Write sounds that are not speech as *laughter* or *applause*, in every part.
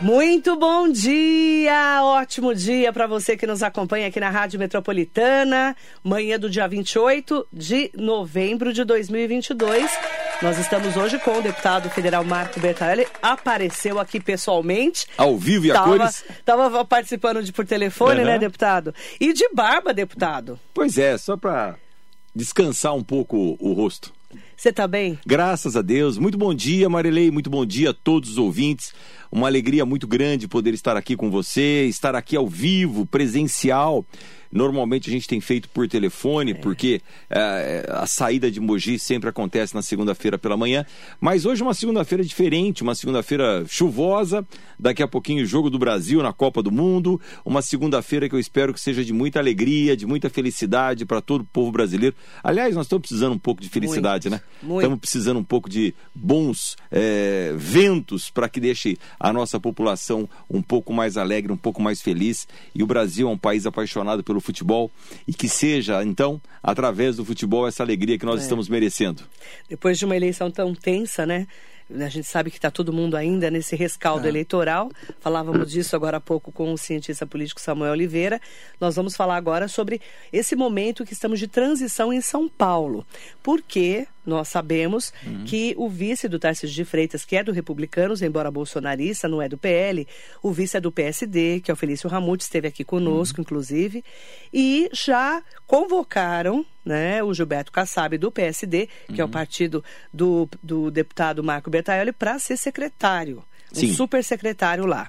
Muito bom dia, ótimo dia para você que nos acompanha aqui na Rádio Metropolitana. Manhã do dia 28 de novembro de 2022. Nós estamos hoje com o deputado federal Marco Bertarelli. Apareceu aqui pessoalmente. Ao vivo e a tava, cores. Estava participando de por telefone, Uhum. né, deputado? E de barba, deputado. Pois é, só para descansar um pouco o, o rosto. Você tá bem? Graças a Deus. Muito bom dia, Marilei. Muito bom dia a todos os ouvintes. Uma alegria muito grande poder estar aqui com você, estar aqui ao vivo, presencial. Normalmente a gente tem feito por telefone, porque eh, a saída de Mogi sempre acontece na segunda-feira pela manhã. Mas hoje é uma segunda-feira diferente, uma segunda-feira chuvosa. Daqui a pouquinho, o Jogo do Brasil na Copa do Mundo. Uma segunda-feira que eu espero que seja de muita alegria, de muita felicidade para todo o povo brasileiro. Aliás, nós estamos precisando um pouco de felicidade, Muito, né? muito. Estamos precisando um pouco de bons eh, ventos para que deixe a nossa população um pouco mais alegre, um pouco mais feliz. E o Brasil é um país apaixonado pelo futebol e que seja, então, através do futebol, essa alegria que nós É. estamos merecendo. Depois de uma eleição tão tensa, né? A gente sabe que está todo mundo ainda nesse rescaldo eleitoral. Falávamos disso agora há pouco com o cientista político Samuel Oliveira. Nós vamos falar agora sobre esse momento que estamos de transição em São Paulo. Porque nós sabemos que o vice do Tarcísio de Freitas, que é do Republicanos, embora bolsonarista, não é do PL, o vice é do PSD, que é o Felício Ramute, esteve aqui conosco, inclusive, e já convocaram né, o Gilberto Kassab do PSD, que é o partido do, do deputado Marco Bertaioli, para ser secretário. Um Sim. super secretário lá.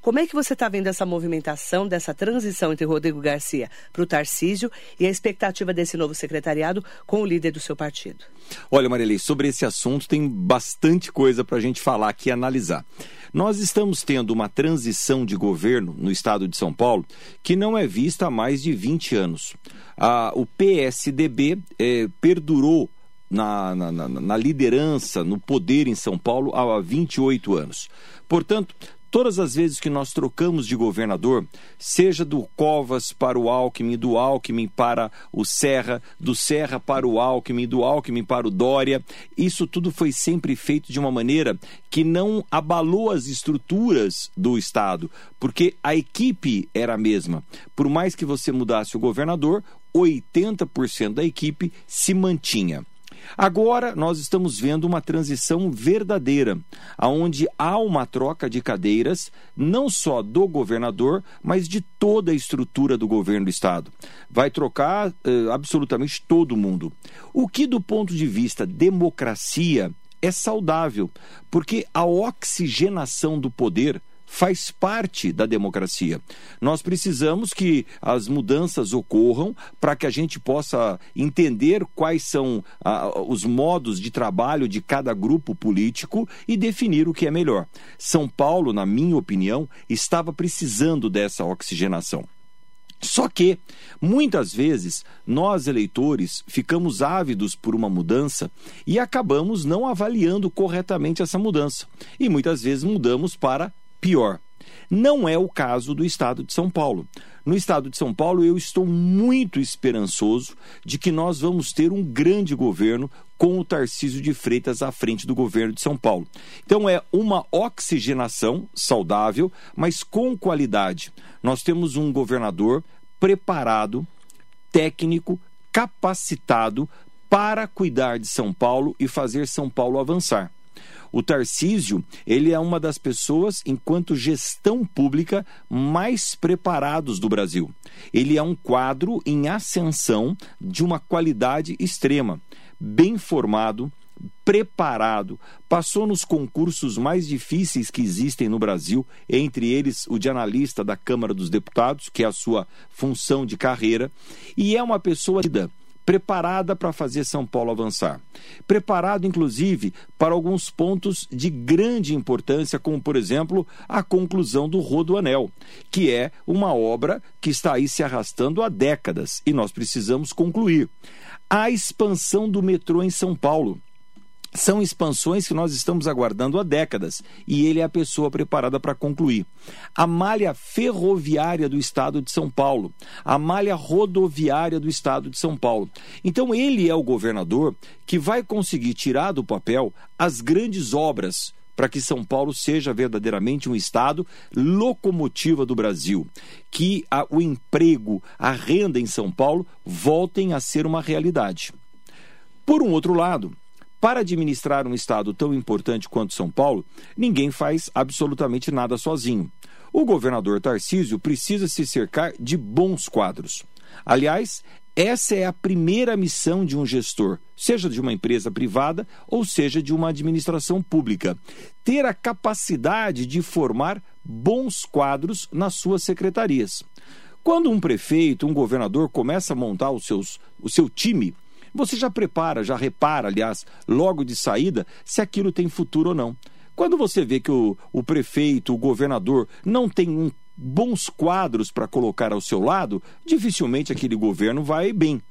Como é que você está vendo essa movimentação, dessa transição entre Rodrigo Garcia para o Tarcísio e a expectativa desse novo secretariado com o líder do seu partido? Olha, Marilei, sobre esse assunto tem bastante coisa para a gente falar aqui e analisar. Nós estamos tendo uma transição de governo no estado de São Paulo que não é vista há mais de 20 anos. Ah, o PSDB eh, perdurou na, na, na- na liderança, no poder em São Paulo há 28 anos. Portanto, todas as vezes que nós trocamos de governador, seja do Covas para o Alckmin, do Alckmin para o Serra, do Serra para o Alckmin, do Alckmin para o Dória, isso tudo foi sempre feito de uma maneira que não abalou as estruturas do Estado, porque a equipe era a mesma. Por mais que você mudasse o governador, 80% da equipe se mantinha. Agora nós estamos vendo uma transição verdadeira, aonde há uma troca de cadeiras, não só do governador, mas de toda a estrutura do governo do estado. Vai trocar eh, absolutamente todo mundo. O que do ponto de vista democracia é saudável, porque a oxigenação do poder faz parte da democracia. Nós precisamos que as mudanças ocorram para que a gente possa entender quais são ah, os modos de trabalho de cada grupo político e definir o que é melhor. São Paulo, na minha opinião, estava precisando dessa oxigenação. Só que, muitas vezes, nós eleitores ficamos ávidos por uma mudança e acabamos não avaliando corretamente essa mudança. E muitas vezes mudamos para pior. Não é o caso do estado de São Paulo. No estado de São Paulo, eu estou muito esperançoso de que nós vamos ter um grande governo com o Tarcísio de Freitas à frente do governo de São Paulo. Então é uma oxigenação saudável, mas com qualidade. Nós temos um governador preparado, técnico, capacitado para cuidar de São Paulo e fazer São Paulo avançar. O Tarcísio, ele é uma das pessoas, enquanto gestão pública, mais preparados do Brasil. Ele é um quadro em ascensão de uma qualidade extrema, bem formado, preparado, passou nos concursos mais difíceis que existem no Brasil, entre eles o de analista da Câmara dos Deputados, que é a sua função de carreira, e é uma pessoa preparada para fazer São Paulo avançar. Preparado, inclusive, para alguns pontos de grande importância, como, por exemplo, a conclusão do Rodoanel, que é uma obra que está aí se arrastando há décadas e nós precisamos concluir. A expansão do metrô em São Paulo. São expansões que nós estamos aguardando há décadas e ele é a pessoa preparada para concluir. A malha ferroviária do estado de São Paulo, a malha rodoviária do estado de São Paulo. Então, ele é o governador que vai conseguir tirar do papel as grandes obras para que São Paulo seja verdadeiramente um estado locomotiva do Brasil, que a, o emprego, a renda em São Paulo voltem a ser uma realidade. Por um outro lado, para administrar um estado tão importante quanto São Paulo, ninguém faz absolutamente nada sozinho. O governador Tarcísio precisa se cercar de bons quadros. Aliás, essa é a primeira missão de um gestor, seja de uma empresa privada ou seja de uma administração pública. Ter a capacidade de formar bons quadros nas suas secretarias. Quando um prefeito, um governador começa a montar os seus, o seu time, você já prepara, já repara, aliás, logo de saída, se aquilo tem futuro ou não. Quando você vê que o, o prefeito, o governador, não tem um bons quadros para colocar ao seu lado, dificilmente aquele governo vai bem.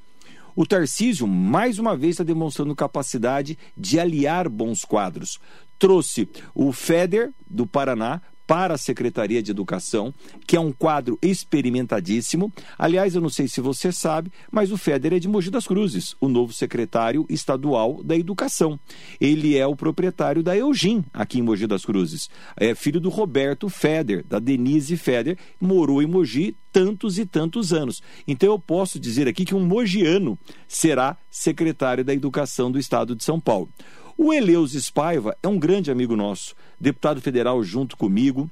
O Tarcísio, mais uma vez, está demonstrando capacidade de aliar bons quadros. Trouxe o FEDER, do Paraná, para a Secretaria de Educação, que é um quadro experimentadíssimo. Aliás, eu não sei se você sabe, mas o Feder é de Mogi das Cruzes, o novo secretário estadual da Educação. Ele é o proprietário da Eugim, aqui em Mogi das Cruzes. É filho do Roberto Feder, da Denise Feder, morou em Mogi tantos e tantos anos. Então eu posso dizer aqui que um mogiano será secretário da Educação do Estado de São Paulo. O Eleus Spaiva é um grande amigo nosso, deputado federal junto comigo,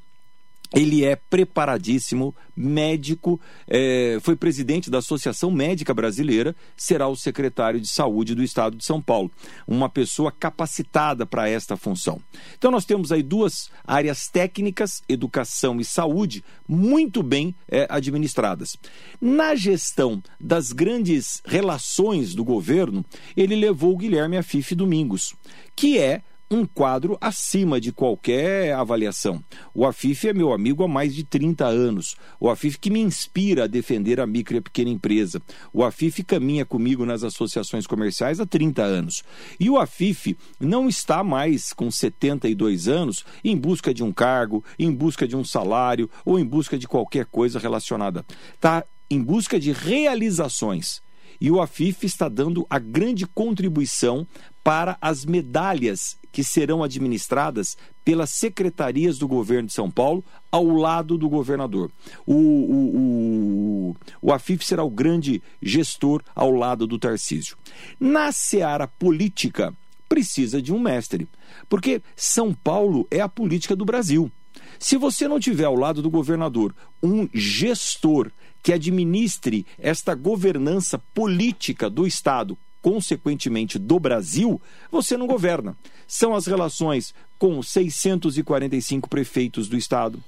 ele é preparadíssimo, médico, é, foi presidente da Associação Médica Brasileira, será o secretário de Saúde do Estado de São Paulo. Uma pessoa capacitada para esta função. Então, nós temos aí duas áreas técnicas, educação e saúde, muito bem é, administradas. Na gestão das grandes relações do governo, ele levou o Guilherme Afife Domingos, que é um quadro acima de qualquer avaliação. O Afif é meu amigo há mais de 30 anos. O Afif que me inspira a defender a micro e a pequena empresa. O Afif caminha comigo nas associações comerciais há 30 anos. E o Afif não está mais com 72 anos em busca de um cargo, em busca de um salário ou em busca de qualquer coisa relacionada. Está em busca de realizações. E o Afif está dando a grande contribuição para as medalhas que serão administradas pelas secretarias do governo de São Paulo ao lado do governador. O, o, o, o Afif será o grande gestor ao lado do Tarcísio. Na seara política, precisa de um mestre, porque São Paulo é a política do Brasil. Se você não tiver ao lado do governador um gestor que administre esta governança política do Estado consequentemente do Brasil, você não governa. São as relações com 645 prefeitos do estado.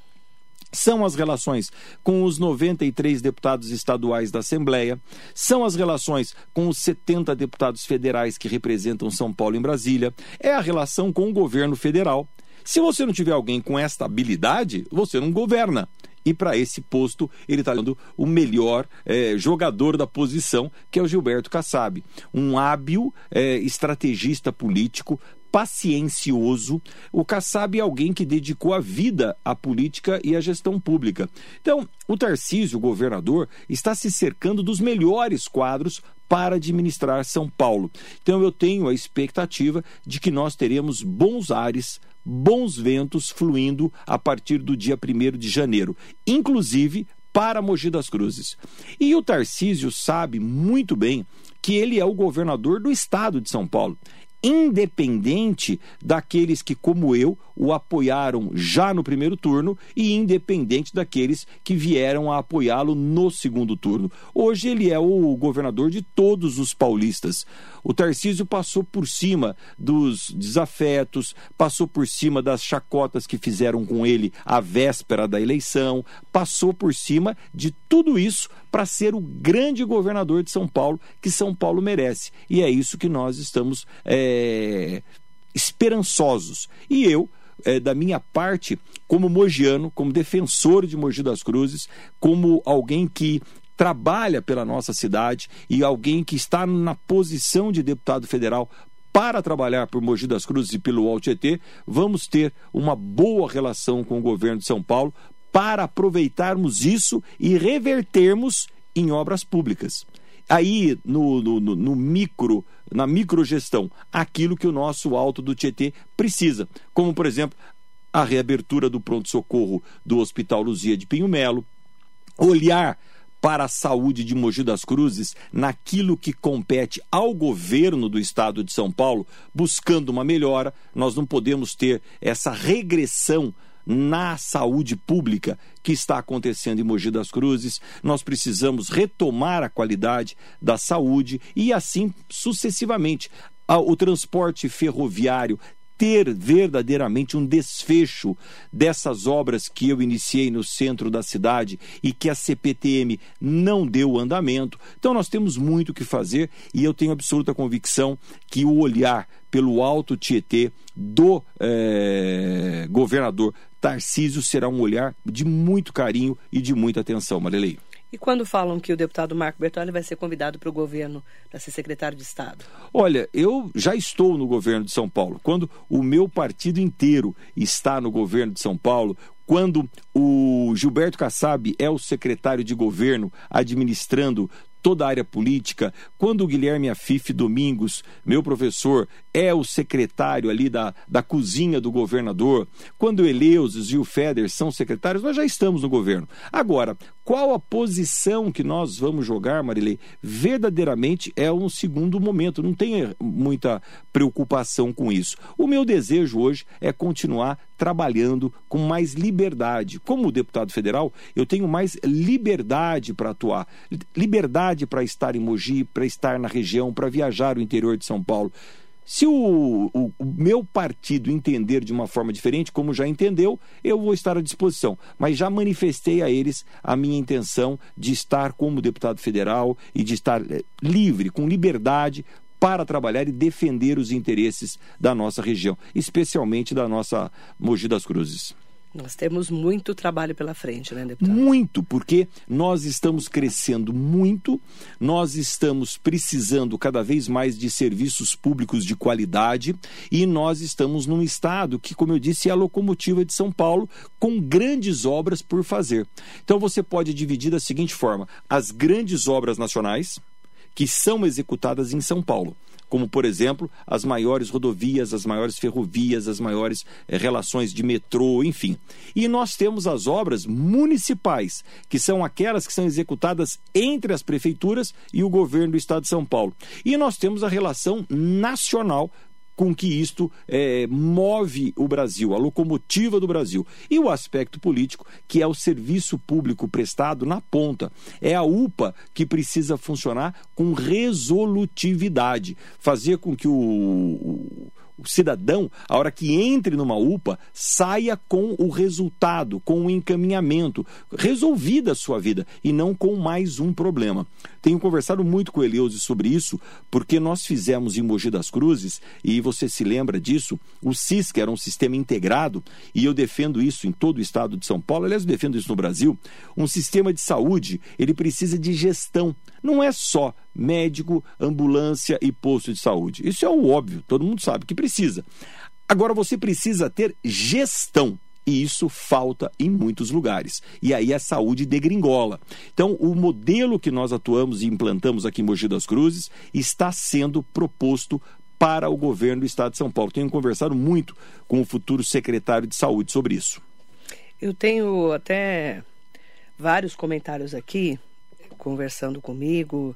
São as relações com os 93 deputados estaduais da Assembleia, são as relações com os 70 deputados federais que representam São Paulo em Brasília, é a relação com o governo federal. Se você não tiver alguém com esta habilidade, você não governa e para esse posto ele está dando o melhor é, jogador da posição, que é o Gilberto Kassab. Um hábil é, estrategista político, paciencioso. O Kassab é alguém que dedicou a vida à política e à gestão pública. Então, o Tarcísio, o governador, está se cercando dos melhores quadros para administrar São Paulo. Então, eu tenho a expectativa de que nós teremos bons ares bons ventos fluindo a partir do dia 1 de janeiro, inclusive para Mogi das Cruzes. E o Tarcísio sabe muito bem que ele é o governador do estado de São Paulo independente daqueles que, como eu, o apoiaram já no primeiro turno e independente daqueles que vieram a apoiá-lo no segundo turno. Hoje ele é o governador de todos os paulistas. O Tarcísio passou por cima dos desafetos, passou por cima das chacotas que fizeram com ele à véspera da eleição, passou por cima de tudo isso para ser o grande governador de São Paulo que São Paulo merece. E é isso que nós estamos é, esperançosos. E eu, é, da minha parte, como mogiano, como defensor de Mogi das Cruzes, como alguém que trabalha pela nossa cidade e alguém que está na posição de deputado federal para trabalhar por Mogi das Cruzes e pelo UOL-Tietê, vamos ter uma boa relação com o governo de São Paulo para aproveitarmos isso e revertermos em obras públicas. aí no, no, no micro, na microgestão, aquilo que o nosso alto do Tietê precisa. Como, por exemplo, a reabertura do pronto-socorro do Hospital Luzia de Pinho Melo, olhar para a saúde de Mogi das Cruzes naquilo que compete ao governo do estado de São Paulo, buscando uma melhora. Nós não podemos ter essa regressão na saúde pública que está acontecendo em Mogi das Cruzes. Nós precisamos retomar a qualidade da saúde e assim sucessivamente. O transporte ferroviário ter verdadeiramente um desfecho dessas obras que eu iniciei no centro da cidade e que a CPTM não deu andamento. Então nós temos muito o que fazer e eu tenho absoluta convicção que o olhar pelo alto Tietê do é, governador Tarcísio será um olhar de muito carinho e de muita atenção, Marilei. E quando falam que o deputado Marco Bertoli vai ser convidado para o governo para ser secretário de Estado? Olha, eu já estou no governo de São Paulo. Quando o meu partido inteiro está no governo de São Paulo, quando o Gilberto Kassab é o secretário de governo administrando toda a área política, quando o Guilherme Afif Domingos, meu professor, é o secretário ali da, da cozinha do governador, quando Eleusis e o Feder são secretários, nós já estamos no governo. Agora, qual a posição que nós vamos jogar, Marilei? Verdadeiramente é um segundo momento, não tenha muita preocupação com isso. O meu desejo hoje é continuar trabalhando com mais liberdade. Como deputado federal, eu tenho mais liberdade para atuar, liberdade para estar em Mogi, para estar na região, para viajar o interior de São Paulo. Se o, o, o, meu partido entender de uma forma diferente, como já entendeu, eu vou estar à disposição. Mas já manifestei a eles a minha intenção de estar como deputado federal e de estar é, livre, com liberdade, para trabalhar e defender os interesses da nossa região, especialmente da nossa Mogi das Cruzes. Nós temos muito trabalho pela frente, né, deputado? Muito, porque nós estamos crescendo muito, nós estamos precisando cada vez mais de serviços públicos de qualidade e nós estamos num estado que, como eu disse, é a locomotiva de São Paulo, com grandes obras por fazer. Então você pode dividir da seguinte forma: as grandes obras nacionais, que são executadas em São Paulo como, por exemplo, as maiores rodovias, as maiores ferrovias, as maiores eh, relações de metrô, enfim. E nós temos as obras municipais, que são aquelas que são executadas entre as prefeituras e o governo do estado de São Paulo. E nós temos a relação nacional com que isto é, move o Brasil, a locomotiva do Brasil. E o aspecto político, que é o serviço público prestado na ponta. É a UPA que precisa funcionar com resolutividade, fazer com que o, o cidadão, a hora que entre numa UPA, saia com o resultado, com o encaminhamento, resolvida a sua vida e não com mais um problema. Tenho conversado muito com o Eleuze sobre isso, porque nós fizemos em Mogi das Cruzes, e você se lembra disso, o SIS, que era um sistema integrado, e eu defendo isso em todo o estado de São Paulo, aliás, eu defendo isso no Brasil, um sistema de saúde, ele precisa de gestão. Não é só médico, ambulância e posto de saúde. Isso é o óbvio, todo mundo sabe que precisa. Agora você precisa ter gestão. E isso falta em muitos lugares. E aí a saúde degringola. Então, o modelo que nós atuamos e implantamos aqui em Mogi das Cruzes está sendo proposto para o governo do estado de São Paulo. Tenho conversado muito com o futuro secretário de saúde sobre isso. Eu tenho até vários comentários aqui conversando comigo,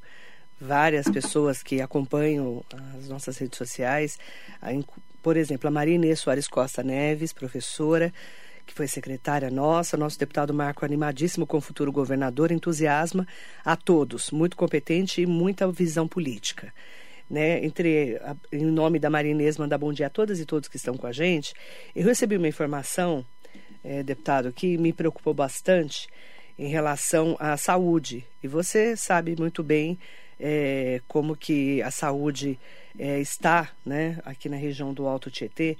várias pessoas que acompanham as nossas redes sociais. Por exemplo, a Maria Inês Soares Costa Neves, professora, que foi secretária nossa, nosso deputado Marco animadíssimo com o futuro governador, entusiasma a todos, muito competente e muita visão política. Né, entre em nome da Maria Inês, mandar bom dia a todas e todos que estão com a gente. Eu recebi uma informação, é, deputado, que me preocupou bastante em relação à saúde. E você sabe muito bem é, como que a saúde é, está né, aqui na região do Alto Tietê.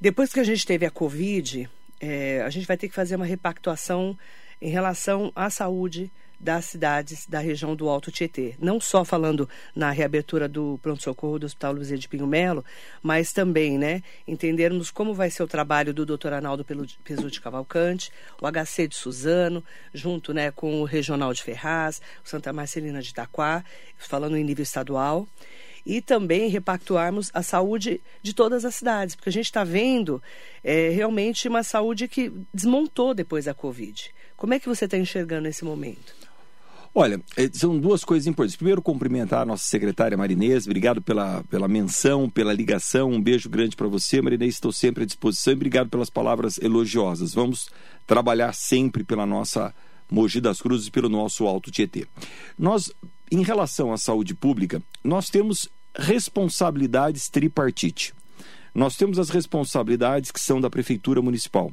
Depois que a gente teve a Covid, é, a gente vai ter que fazer uma repactuação em relação à saúde das cidades da região do Alto Tietê. Não só falando na reabertura do pronto-socorro do Hospital Luzia de Pinho Melo, mas também né, entendermos como vai ser o trabalho do Dr. Arnaldo Pesuti Cavalcante, o HC de Suzano, junto né, com o Regional de Ferraz, o Santa Marcelina de Itaquá, falando em nível estadual e também repactuarmos a saúde de todas as cidades, porque a gente está vendo é, realmente uma saúde que desmontou depois da Covid. Como é que você está enxergando esse momento? Olha, é, são duas coisas importantes. Primeiro, cumprimentar a nossa secretária Marinês. Obrigado pela, pela menção, pela ligação. Um beijo grande para você, Marinês. Estou sempre à disposição. Obrigado pelas palavras elogiosas. Vamos trabalhar sempre pela nossa Mogi das Cruzes e pelo nosso Alto Tietê. Nós, em relação à saúde pública, nós temos responsabilidades tripartite. Nós temos as responsabilidades que são da Prefeitura Municipal.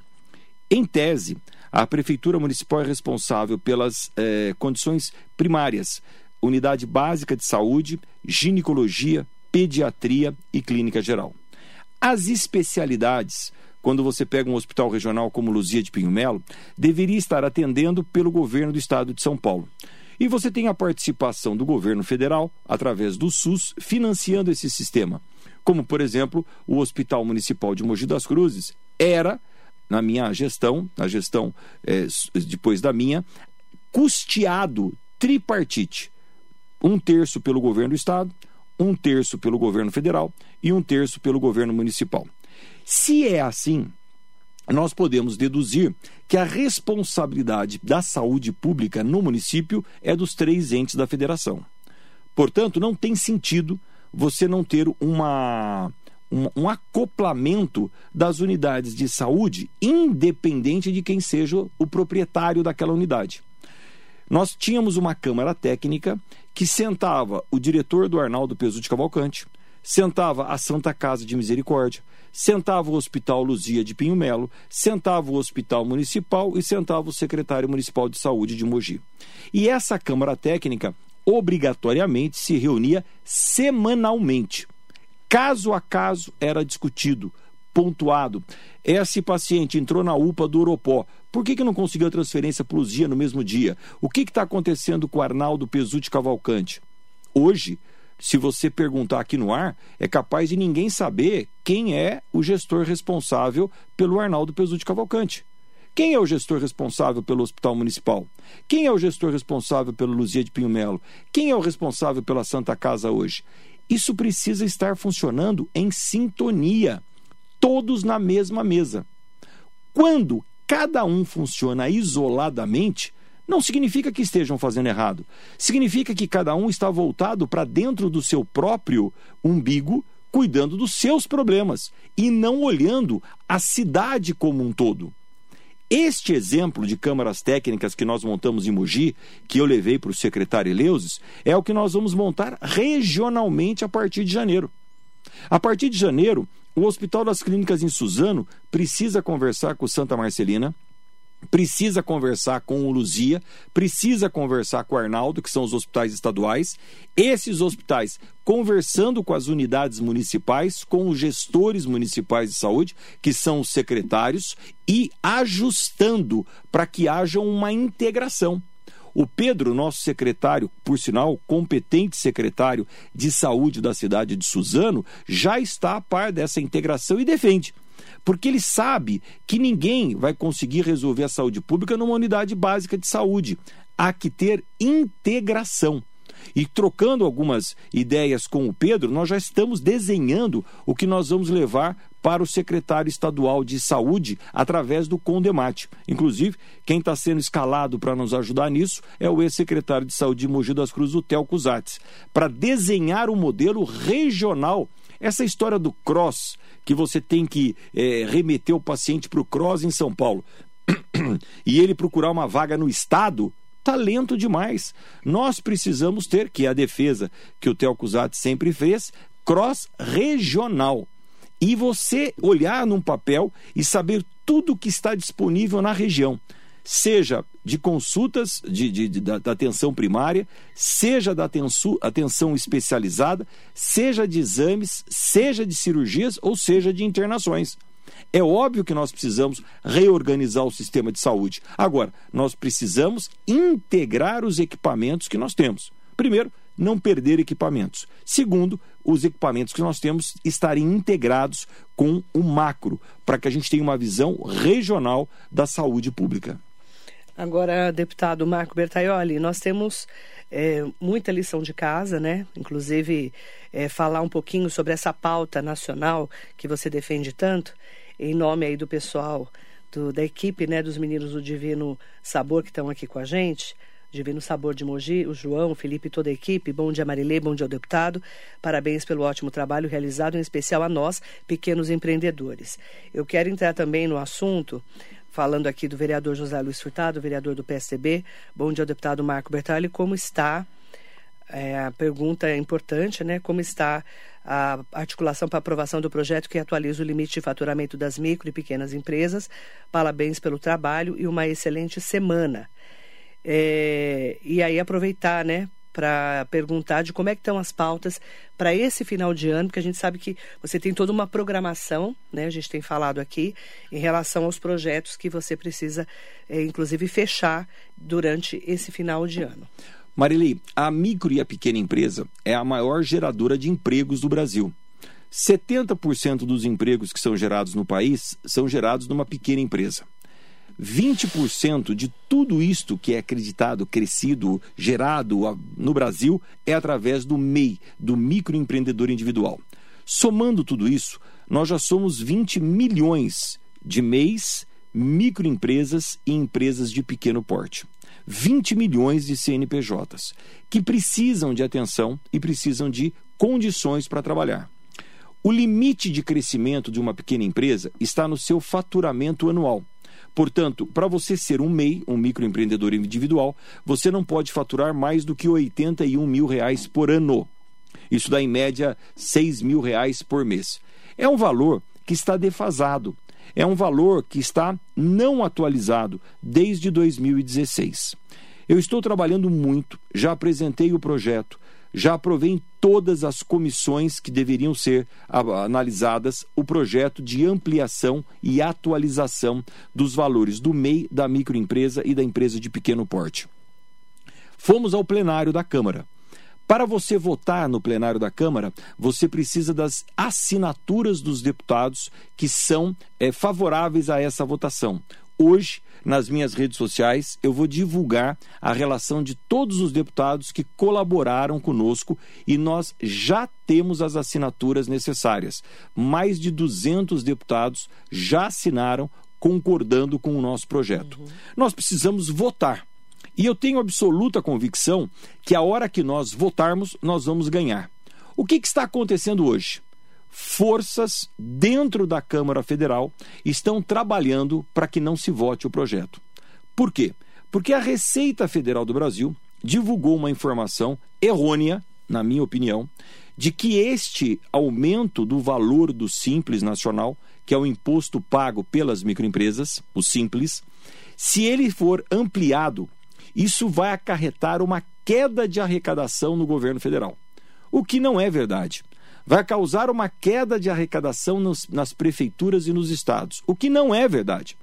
Em tese, a Prefeitura Municipal é responsável pelas eh, condições primárias, unidade básica de saúde, ginecologia, pediatria e clínica geral. As especialidades, quando você pega um hospital regional como Luzia de Pinho Melo, deveria estar atendendo pelo governo do estado de São Paulo. E você tem a participação do governo federal, através do SUS, financiando esse sistema. Como, por exemplo, o Hospital Municipal de Mogi das Cruzes era, na minha gestão, na gestão é, depois da minha, custeado tripartite. Um terço pelo governo do estado, um terço pelo governo federal e um terço pelo governo municipal. Se é assim, nós podemos deduzir que a responsabilidade da saúde pública no município é dos três entes da federação. Portanto, não tem sentido você não ter uma, um, um acoplamento das unidades de saúde, independente de quem seja o proprietário daquela unidade. Nós tínhamos uma Câmara Técnica que sentava o diretor do Arnaldo Pesutti Cavalcante, sentava a Santa Casa de Misericórdia, sentava o Hospital Luzia de Pinho Melo, sentava o Hospital Municipal e sentava o Secretário Municipal de Saúde de Mogi. E essa Câmara Técnica obrigatoriamente se reunia semanalmente. Caso a caso era discutido, pontuado. Esse paciente entrou na UPA do Oropó. Por que, que não conseguiu a transferência para Luzia no mesmo dia? O que está acontecendo com o Arnaldo Pesutti Cavalcante? Hoje, se você perguntar aqui no ar, é capaz de ninguém saber quem é o gestor responsável pelo Arnaldo Pesutti Cavalcante. Quem é o gestor responsável pelo Hospital Municipal? Quem é o gestor responsável pelo Luzia de Pinho Melo? Quem é o responsável pela Santa Casa hoje? Isso precisa estar funcionando em sintonia, todos na mesma mesa. Quando cada um funciona isoladamente, não significa que estejam fazendo errado. Significa que cada um está voltado para dentro do seu próprio umbigo, cuidando dos seus problemas e não olhando a cidade como um todo. Este exemplo de câmaras técnicas que nós montamos em Mogi, que eu levei para o secretário Eleuses, é o que nós vamos montar regionalmente a partir de janeiro. A partir de janeiro, o Hospital das Clínicas em Suzano precisa conversar com Santa Marcelina, precisa conversar com o Luzia, precisa conversar com o Arnaldo, que são os hospitais estaduais. Esses hospitais conversando com as unidades municipais, com os gestores municipais de saúde, que são os secretários, e ajustando para que haja uma integração. O Pedro, nosso secretário, por sinal, competente secretário de saúde da cidade de Suzano, já está a par dessa integração e defende porque ele sabe que ninguém vai conseguir resolver a saúde pública numa unidade básica de saúde. Há que ter integração. E trocando algumas ideias com o Pedro, nós já estamos desenhando o que nós vamos levar para o secretário estadual de saúde através do Condemate. Inclusive, quem está sendo escalado para nos ajudar nisso é o ex-secretário de saúde de Mogi das Cruzes, o Theo Cusatz, para desenhar um modelo regional. Essa história do cross, que você tem que é, remeter o paciente para o CROSS em São Paulo *clears throat* e ele procurar uma vaga no Estado, tá lento demais. Nós precisamos ter, que é a defesa que o Theo Cusat sempre fez, cross regional. E você olhar num papel e saber tudo que está disponível na região seja de consultas de, de, de da, da, atenção primária, seja da atenção, atenção especializada, seja de exames, seja de cirurgias ou seja de internações. É óbvio que nós precisamos reorganizar o sistema de saúde. Agora, nós precisamos integrar os equipamentos que nós temos. Primeiro, não perder equipamentos. Segundo, os equipamentos que nós temos estarem integrados com o macro, para que a gente tenha uma visão regional da saúde pública. Agora, deputado Marco Bertaioli, nós temos é, muita lição de casa, né? Inclusive, é, falar um pouquinho sobre essa pauta nacional que você defende tanto, em nome aí do pessoal do, da equipe, né, dos meninos do Divino Sabor que estão aqui com a gente. Divino Sabor de Mogi, o João, o Felipe e toda a equipe. Bom dia, Marilê, bom dia ao deputado. Parabéns pelo ótimo trabalho realizado, em especial a nós, pequenos empreendedores. Eu quero entrar também no assunto falando aqui do vereador José Luiz Furtado, vereador do PSDB. Bom dia deputado Marco Bertali. Como está? É, a pergunta é importante, né? Como está a articulação para aprovação do projeto que atualiza o limite de faturamento das micro e pequenas empresas? Parabéns pelo trabalho e uma excelente semana. É, e aí aproveitar, né, para perguntar de como é que estão as pautas para esse final de ano, porque a gente sabe que você tem toda uma programação, né? A gente tem falado aqui em relação aos projetos que você precisa, é, inclusive, fechar durante esse final de ano. Marilei, a micro e a pequena empresa é a maior geradora de empregos do Brasil. 70% dos empregos que são gerados no país são gerados numa pequena empresa. 20% de tudo isto que é acreditado, crescido, gerado no Brasil é através do MEI, do microempreendedor individual. Somando tudo isso, nós já somos 20 milhões de MEIs, microempresas e empresas de pequeno porte. 20 milhões de CNPJs que precisam de atenção e precisam de condições para trabalhar. O limite de crescimento de uma pequena empresa está no seu faturamento anual. Portanto, para você ser um MEI, um microempreendedor individual, você não pode faturar mais do que 81 mil reais por ano. Isso dá em média 6 mil reais por mês. É um valor que está defasado. É um valor que está não atualizado desde 2016. Eu estou trabalhando muito, já apresentei o projeto, já aprovei em todas as comissões que deveriam ser analisadas o projeto de ampliação e atualização dos valores do MEI, da microempresa e da empresa de pequeno porte. Fomos ao plenário da Câmara. Para você votar no plenário da Câmara, você precisa das assinaturas dos deputados que são é, favoráveis a essa votação. Hoje, nas minhas redes sociais, eu vou divulgar a relação de todos os deputados que colaboraram conosco e nós já temos as assinaturas necessárias. Mais de 200 deputados já assinaram concordando com o nosso projeto. Uhum. Nós precisamos votar. E eu tenho absoluta convicção que a hora que nós votarmos, nós vamos ganhar. O que, que está acontecendo hoje? Forças dentro da Câmara Federal estão trabalhando para que não se vote o projeto. Por quê? Porque a Receita Federal do Brasil divulgou uma informação errônea, na minha opinião, de que este aumento do valor do Simples Nacional, que é o imposto pago pelas microempresas, o Simples, se ele for ampliado, isso vai acarretar uma queda de arrecadação no governo federal. O que não é verdade vai causar uma queda de arrecadação nos, nas prefeituras e nos estados, o que não é verdade.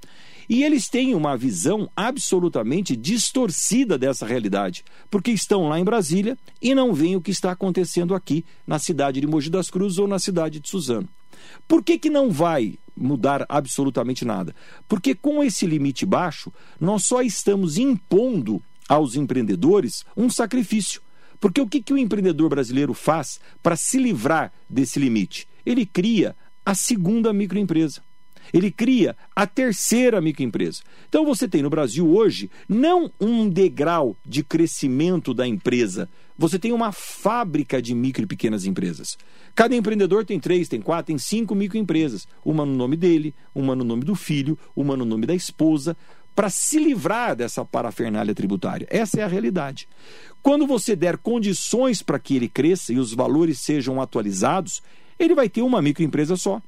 E eles têm uma visão absolutamente distorcida dessa realidade, porque estão lá em Brasília e não veem o que está acontecendo aqui na cidade de Mogi das Cruzes ou na cidade de Suzano. Por que, que não vai mudar absolutamente nada? Porque com esse limite baixo, nós só estamos impondo aos empreendedores um sacrifício. Porque o que, que o empreendedor brasileiro faz para se livrar desse limite? Ele cria a segunda microempresa. Ele cria a terceira microempresa. Então você tem no Brasil hoje não um degrau de crescimento da empresa, você tem uma fábrica de micro e pequenas empresas. Cada empreendedor tem três, tem quatro, tem cinco microempresas. Uma no nome dele, uma no nome do filho, uma no nome da esposa, para se livrar dessa parafernália tributária. Essa é a realidade. Quando você der condições para que ele cresça e os valores sejam atualizados, ele vai ter uma microempresa só.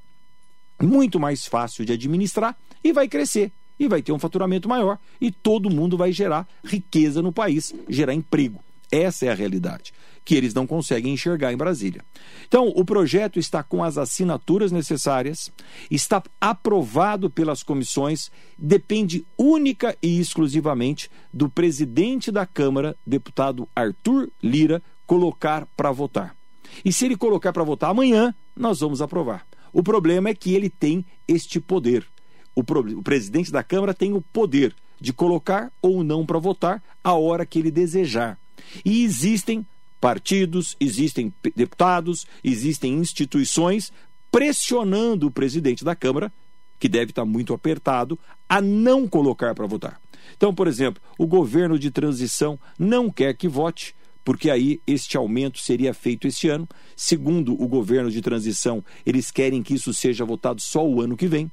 Muito mais fácil de administrar e vai crescer. E vai ter um faturamento maior e todo mundo vai gerar riqueza no país, gerar emprego. Essa é a realidade que eles não conseguem enxergar em Brasília. Então, o projeto está com as assinaturas necessárias, está aprovado pelas comissões, depende única e exclusivamente do presidente da Câmara, deputado Arthur Lira, colocar para votar. E se ele colocar para votar amanhã, nós vamos aprovar. O problema é que ele tem este poder. O, o presidente da Câmara tem o poder de colocar ou não para votar a hora que ele desejar. E existem partidos, existem deputados, existem instituições pressionando o presidente da Câmara, que deve estar muito apertado, a não colocar para votar. Então, por exemplo, o governo de transição não quer que vote, porque aí este aumento seria feito este ano. Segundo o governo de transição, eles querem que isso seja votado só o ano que vem.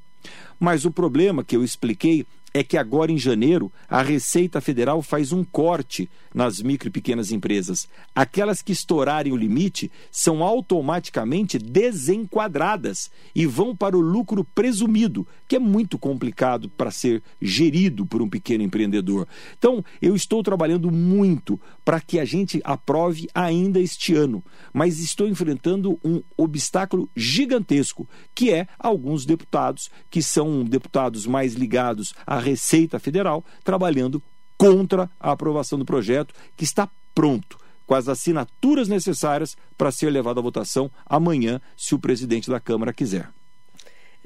Mas o problema que eu expliquei é que agora em janeiro a Receita Federal faz um corte nas micro e pequenas empresas. Aquelas que estourarem o limite são automaticamente desenquadradas e vão para o lucro presumido, que é muito complicado para ser gerido por um pequeno empreendedor. Então, eu estou trabalhando muito para que a gente aprove ainda este ano, mas estou enfrentando um obstáculo gigantesco, que é alguns deputados que são deputados mais ligados à Receita Federal trabalhando contra a aprovação do projeto, que está pronto, com as assinaturas necessárias para ser levado à votação amanhã, se o presidente da Câmara quiser.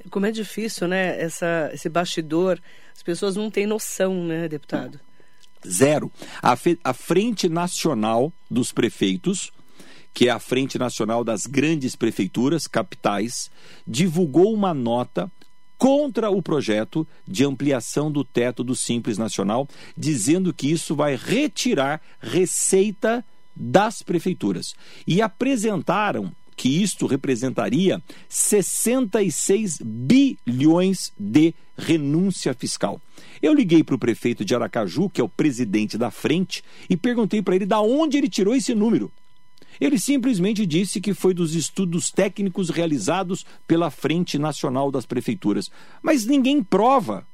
Como é difícil, né? Essa, esse bastidor, as pessoas não têm noção, né, deputado? Zero. A, fe, a Frente Nacional dos Prefeitos, que é a Frente Nacional das Grandes Prefeituras, capitais, divulgou uma nota contra o projeto de ampliação do teto do Simples Nacional, dizendo que isso vai retirar receita das prefeituras. E apresentaram que isto representaria 66 bilhões de renúncia fiscal. Eu liguei para o prefeito de Aracaju, que é o presidente da frente, e perguntei para ele da onde ele tirou esse número. Ele simplesmente disse que foi dos estudos técnicos realizados pela Frente Nacional das Prefeituras. Mas ninguém prova.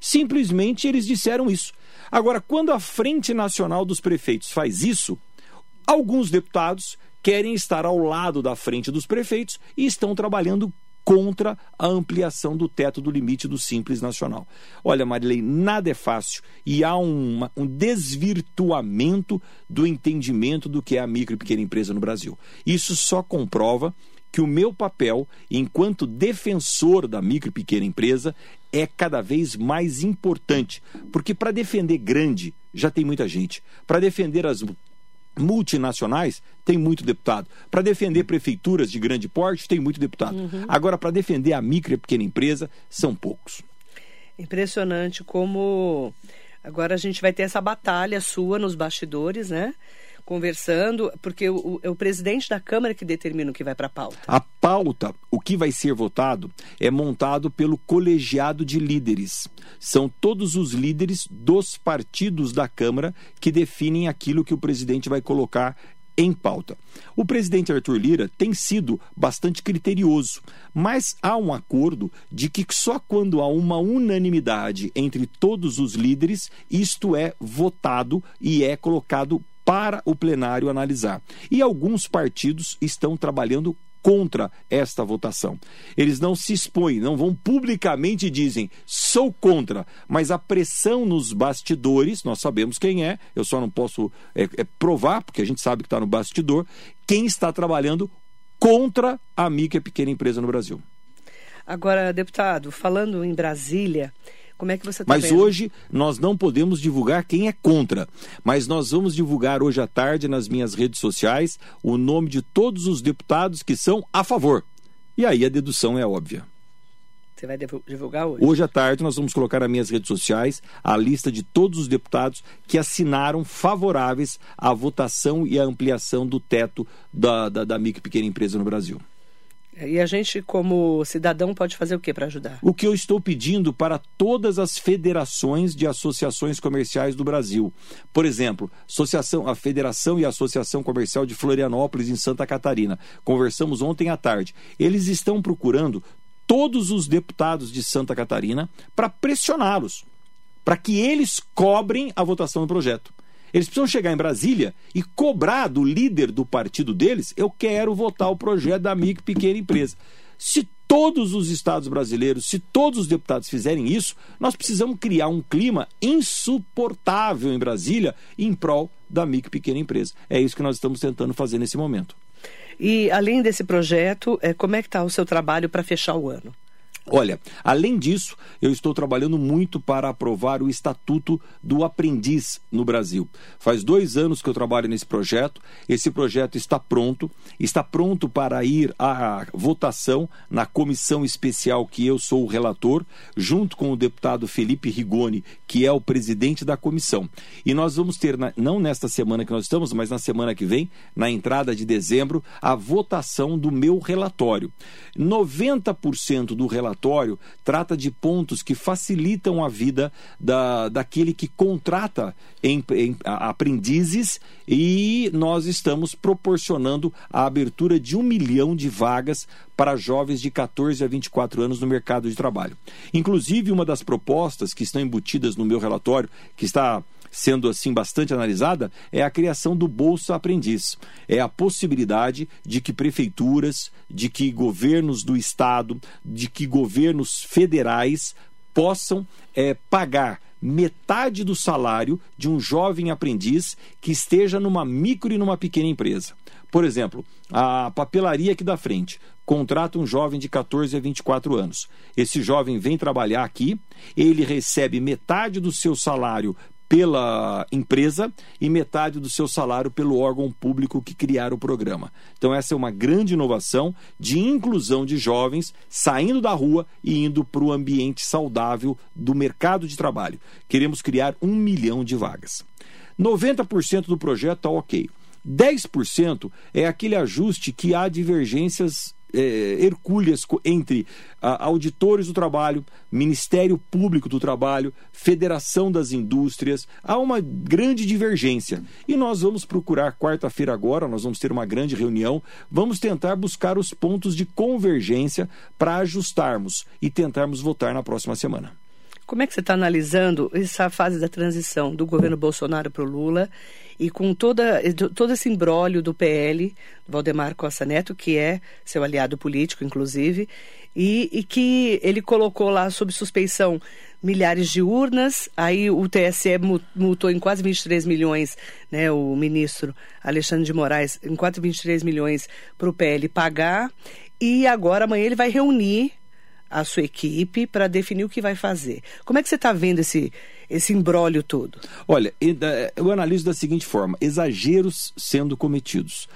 Simplesmente eles disseram isso. Agora, quando a Frente Nacional dos Prefeitos faz isso, alguns deputados querem estar ao lado da frente dos prefeitos e estão trabalhando contra a ampliação do teto do limite do Simples Nacional. Olha, Marilei, nada é fácil e há um desvirtuamento do entendimento do que é a micro e pequena empresa no Brasil. Isso só comprova que o meu papel, enquanto defensor da micro e pequena empresa, é cada vez mais importante. Porque para defender grande, já tem muita gente. Para defender as multinacionais, tem muito deputado. Para defender prefeituras de grande porte, tem muito deputado. Uhum. Agora, para defender a micro e a pequena empresa, são poucos. Impressionante como agora a gente vai ter essa batalha sua nos bastidores, né? Conversando, porque o, é o presidente da Câmara que determina o que vai para a pauta. A pauta, o que vai ser votado, é montado pelo colegiado de líderes. São todos os líderes dos partidos da Câmara que definem aquilo que o presidente vai colocar em pauta. O presidente Arthur Lira tem sido bastante criterioso, mas há um acordo de que só quando há uma unanimidade entre todos os líderes, isto é votado e é colocado para o plenário analisar. E alguns partidos estão trabalhando contra esta votação. Eles não se expõem, não vão publicamente e dizem sou contra, mas a pressão nos bastidores, nós sabemos quem é, eu só não posso é, é provar, porque a gente sabe que está no bastidor, quem está trabalhando contra a micro e pequena empresa no Brasil. Agora, deputado, falando em Brasília, como é que você tá Mas vendo? hoje nós não podemos divulgar quem é contra. Mas nós vamos divulgar hoje à tarde nas minhas redes sociais o nome de todos os deputados que são a favor. E aí a dedução é óbvia. Você vai divulgar hoje? Hoje à tarde nós vamos colocar nas minhas redes sociais a lista de todos os deputados que assinaram favoráveis à votação e à ampliação do teto da, da, da micro e pequena empresa no Brasil. E a gente, como cidadão, pode fazer o que para ajudar? O que eu estou pedindo para todas as federações de associações comerciais do Brasil. Por exemplo, associação, a Federação e a Associação Comercial de Florianópolis, em Santa Catarina. Conversamos ontem à tarde. Eles estão procurando todos os deputados de Santa Catarina para pressioná-los, para que eles cobrem a votação do projeto. Eles precisam chegar em Brasília e cobrar do líder do partido deles: eu quero votar o projeto da micro pequena empresa. Se todos os estados brasileiros, se todos os deputados fizerem isso, nós precisamos criar um clima insuportável em Brasília em prol da micro pequena empresa. É isso que nós estamos tentando fazer nesse momento. E além desse projeto, é, como é que está o seu trabalho para fechar o ano? Olha, além disso, eu estou trabalhando muito para aprovar o Estatuto do Aprendiz no Brasil. Faz dois anos que eu trabalho nesse projeto. Esse projeto está pronto, está pronto para ir à votação na comissão especial que eu sou o relator, junto com o deputado Felipe Rigoni, que é o presidente da comissão. E nós vamos ter, não nesta semana que nós estamos, mas na semana que vem, na entrada de dezembro, a votação do meu relatório. 90% do relatório relatório trata de pontos que facilitam a vida da, daquele que contrata em, em, aprendizes e nós estamos proporcionando a abertura de um milhão de vagas para jovens de 14 a 24 anos no mercado de trabalho. Inclusive, uma das propostas que estão embutidas no meu relatório, que está sendo assim bastante analisada, é a criação do Bolsa Aprendiz. É a possibilidade de que prefeituras, de que governos do estado, de que governos federais possam é, pagar metade do salário de um jovem aprendiz que esteja numa micro e numa pequena empresa. Por exemplo, a papelaria aqui da frente contrata um jovem de 14 a 24 anos. Esse jovem vem trabalhar aqui, ele recebe metade do seu salário pela empresa e metade do seu salário pelo órgão público que criar o programa. Então, essa é uma grande inovação de inclusão de jovens saindo da rua e indo para o ambiente saudável do mercado de trabalho. Queremos criar um milhão de vagas. 90% do projeto está ok. 10% é aquele ajuste que há divergências é, hercúleas entre ah, auditores do trabalho, Ministério Público do Trabalho, Federação das Indústrias. Há uma grande divergência. E nós vamos procurar, quarta-feira agora, nós vamos ter uma grande reunião, vamos tentar buscar os pontos de convergência para ajustarmos e tentarmos votar na próxima semana. Como é que você está analisando essa fase da transição do governo Bolsonaro para o Lula e com toda, todo esse embrólio do PL, Valdemar Costa Neto, que é seu aliado político, inclusive, e, e que ele colocou lá sob suspeição milhares de urnas, aí o TSE multou em quase 23 milhões, né, o ministro Alexandre de Moraes, em quase 23 milhões para o PL pagar, e agora amanhã ele vai reunir a sua equipe para definir o que vai fazer. Como é que você está vendo esse, esse embrólio todo? Olha, eu analiso da seguinte forma: exageros sendo cometidos.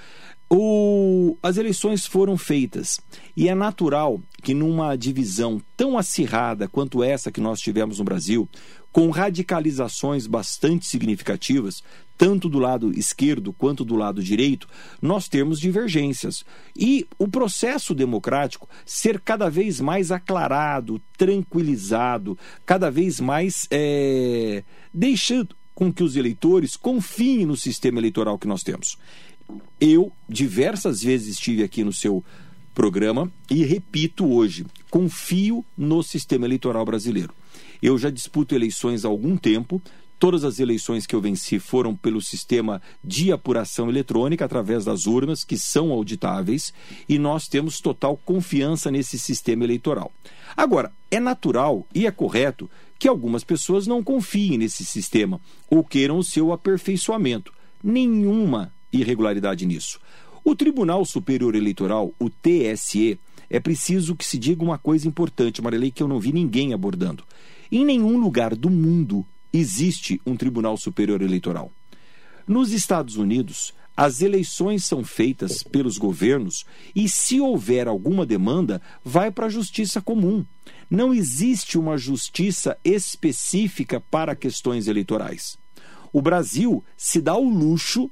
O, as eleições foram feitas e é natural que numa divisão tão acirrada quanto essa que nós tivemos no Brasil, com radicalizações bastante significativas, tanto do lado esquerdo quanto do lado direito, nós temos divergências. E o processo democrático ser cada vez mais aclarado, tranquilizado, cada vez mais é, deixando com que os eleitores confiem no sistema eleitoral que nós temos. Eu diversas vezes estive aqui no seu programa e repito hoje: confio no sistema eleitoral brasileiro. Eu já disputo eleições há algum tempo. Todas as eleições que eu venci foram pelo sistema de apuração eletrônica, através das urnas, que são auditáveis, e nós temos total confiança nesse sistema eleitoral. Agora, é natural e é correto que algumas pessoas não confiem nesse sistema ou queiram o seu aperfeiçoamento. Nenhuma irregularidade nisso. O Tribunal Superior Eleitoral, o TSE, é preciso que se diga uma coisa importante, Marilei, que eu não vi ninguém abordando. Em nenhum lugar do mundo existe um Tribunal Superior Eleitoral. Nos Estados Unidos, as eleições são feitas pelos governos e, se houver alguma demanda, vai para a justiça comum. Não existe uma justiça específica para questões eleitorais. O Brasil se dá o luxo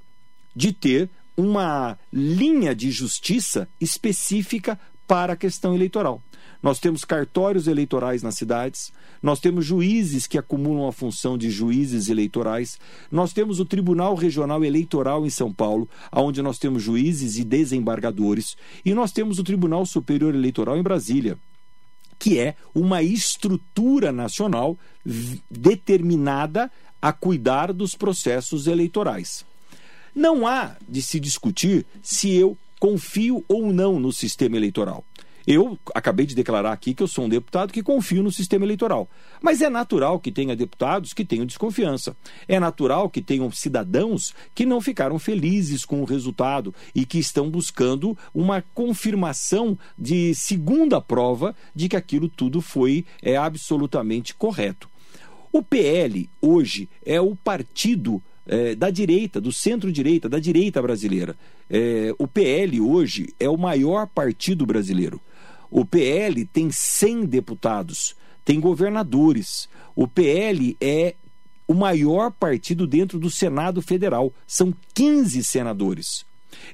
de ter uma linha de justiça específica para a questão eleitoral. Nós temos cartórios eleitorais nas cidades, nós temos juízes que acumulam a função de juízes eleitorais, nós temos o Tribunal Regional Eleitoral em São Paulo, onde nós temos juízes e desembargadores, e nós temos o Tribunal Superior Eleitoral em Brasília, que é uma estrutura nacional determinada a cuidar dos processos eleitorais. Não há de se discutir se eu confio ou não no sistema eleitoral. Eu acabei de declarar aqui que eu sou um deputado que confio no sistema eleitoral. Mas é natural que tenha deputados que tenham desconfiança. É natural que tenham cidadãos que não ficaram felizes com o resultado e que estão buscando uma confirmação de segunda prova de que aquilo tudo foi é, absolutamente correto. O PL hoje é o partido é, da direita, do centro-direita, da direita brasileira. É, o PL hoje é o maior partido brasileiro. O PL tem 100 deputados, tem governadores. O PL é o maior partido dentro do Senado Federal, são 15 senadores.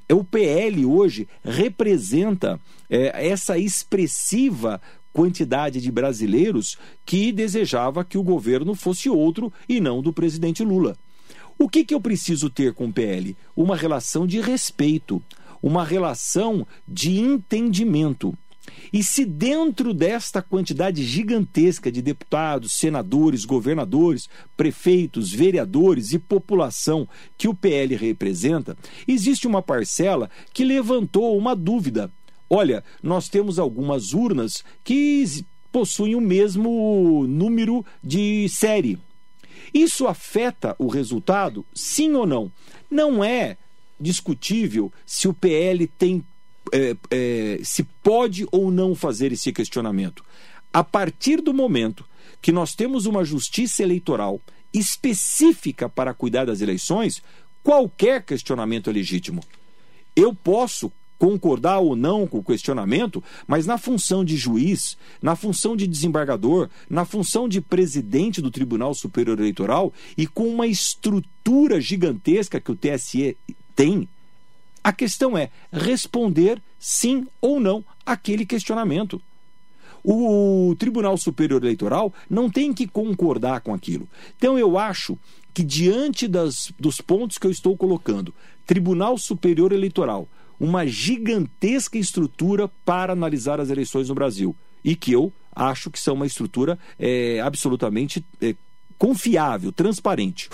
É, o PL hoje representa é, essa expressiva quantidade de brasileiros que desejava que o governo fosse outro e não do presidente Lula. O que, que eu preciso ter com o PL? Uma relação de respeito, uma relação de entendimento. E se dentro desta quantidade gigantesca de deputados, senadores, governadores, prefeitos, vereadores e população que o PL representa, existe uma parcela que levantou uma dúvida. Olha, nós temos algumas urnas que possuem o mesmo número de série. Isso afeta o resultado? Sim ou não? Não é discutível se o PL tem é, é, se pode ou não fazer esse questionamento. A partir do momento que nós temos uma justiça eleitoral específica para cuidar das eleições, qualquer questionamento é legítimo. Eu posso concordar ou não com o questionamento, mas na função de juiz, na função de desembargador, na função de presidente do Tribunal Superior Eleitoral e com uma estrutura gigantesca que o TSE tem, a questão é responder sim ou não aquele questionamento. O Tribunal Superior Eleitoral não tem que concordar com aquilo. Então eu acho que diante das, dos pontos que eu estou colocando, Tribunal Superior Eleitoral, uma gigantesca estrutura para analisar as eleições no Brasil e que eu acho que são uma estrutura é, absolutamente é, confiável, transparente.